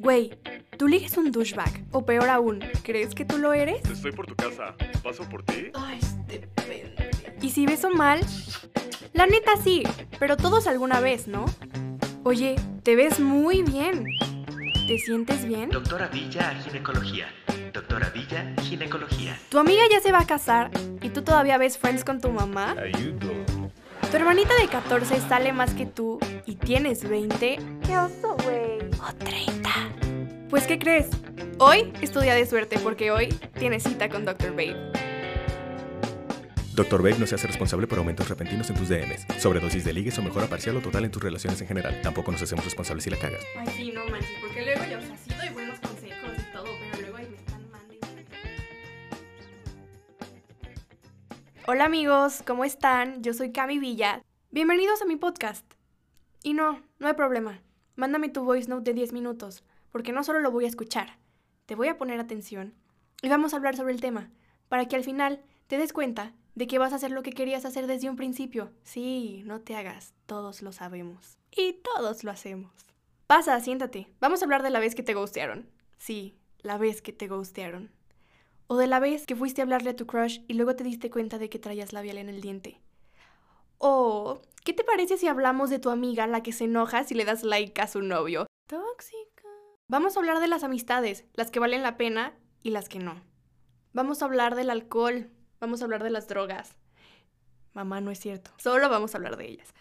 Güey, tú ligas un douchebag. O peor aún, ¿crees que tú lo eres? Estoy por tu casa. ¿Paso por ti? Ay, depende. ¿Y si beso mal? La neta sí, pero todos alguna vez, ¿no? Oye, te ves muy bien. ¿Te sientes bien? Doctora Villa Ginecología. Doctora Villa Ginecología. Tu amiga ya se va a casar y tú todavía ves Friends con tu mamá. Ayudo. Tu hermanita de 14 sale más que tú y tienes 20. ¡Qué oso, güey! O 30. Pues, ¿qué crees? Hoy es tu día de suerte porque hoy tienes cita con Dr. Babe. Dr. Babe no se hace responsable por aumentos repentinos en tus DMs, sobredosis de ligues o mejora parcial o total en tus relaciones en general. Tampoco nos hacemos responsables si la cagas. Ay, sí, no manches, porque luego yo, o sea, Hola amigos, ¿cómo están? Yo soy Cami Villa. Bienvenidos a mi podcast. Y no, no hay problema. Mándame tu voice note de 10 minutos, porque no solo lo voy a escuchar, te voy a poner atención y vamos a hablar sobre el tema, para que al final te des cuenta de que vas a hacer lo que querías hacer desde un principio. Sí, no te hagas, todos lo sabemos. Y todos lo hacemos. Pasa, siéntate. Vamos a hablar de la vez que te gustearon. Sí, la vez que te gustearon. O de la vez que fuiste a hablarle a tu crush y luego te diste cuenta de que traías labial en el diente. O, ¿qué te parece si hablamos de tu amiga, la que se enoja si le das like a su novio? Tóxica. Vamos a hablar de las amistades, las que valen la pena y las que no. Vamos a hablar del alcohol, vamos a hablar de las drogas. Mamá, no es cierto. Solo vamos a hablar de ellas.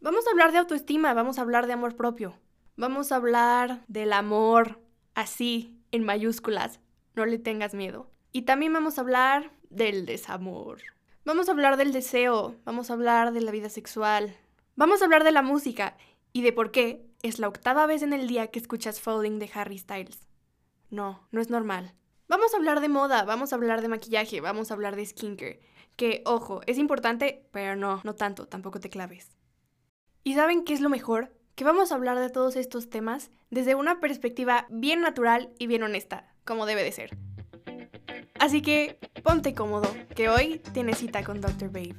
Vamos a hablar de autoestima, vamos a hablar de amor propio. Vamos a hablar del amor, así, en mayúsculas. No le tengas miedo. Y también vamos a hablar del desamor. Vamos a hablar del deseo, vamos a hablar de la vida sexual. Vamos a hablar de la música y de por qué es la octava vez en el día que escuchas Falling de Harry Styles. No, no es normal. Vamos a hablar de moda, vamos a hablar de maquillaje, vamos a hablar de skincare. Que, ojo, es importante, pero no, no tanto, tampoco te claves. ¿Y saben qué es lo mejor? Que vamos a hablar de todos estos temas desde una perspectiva bien natural y bien honesta, como debe de ser. Así que ponte cómodo, que hoy tienes cita con Dr. Babe.